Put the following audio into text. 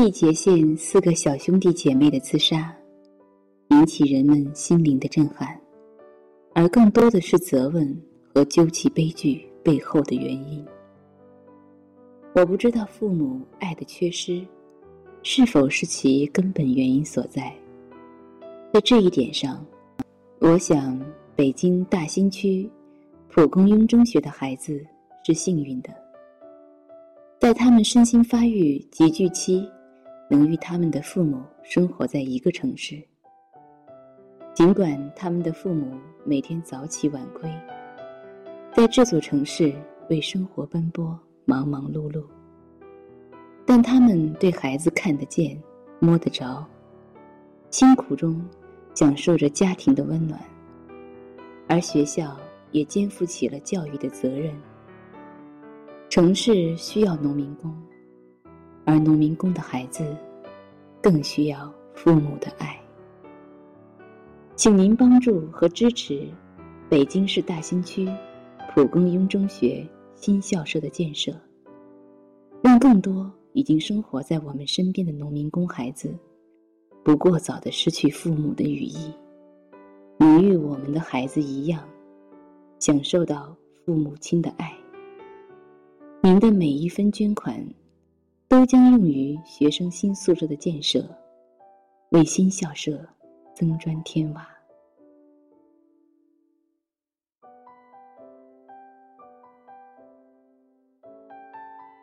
毕节县四个小兄弟姐妹的自杀，引起人们心灵的震撼，而更多的是责问和究其悲剧背后的原因。我不知道父母爱的缺失，是否是其根本原因所在。在这一点上，我想北京大兴区蒲公英中学的孩子是幸运的，在他们身心发育集聚期。能与他们的父母生活在一个城市，尽管他们的父母每天早起晚归，在这座城市为生活奔波，忙忙碌碌，但他们对孩子看得见、摸得着，辛苦中享受着家庭的温暖，而学校也肩负起了教育的责任。城市需要农民工。而农民工的孩子，更需要父母的爱。请您帮助和支持北京市大兴区蒲公英中学新校舍的建设，让更多已经生活在我们身边的农民工孩子，不过早的失去父母的羽翼，能与我们的孩子一样，享受到父母亲的爱。您的每一分捐款。都将用于学生新宿舍的建设，为新校舍增砖添瓦。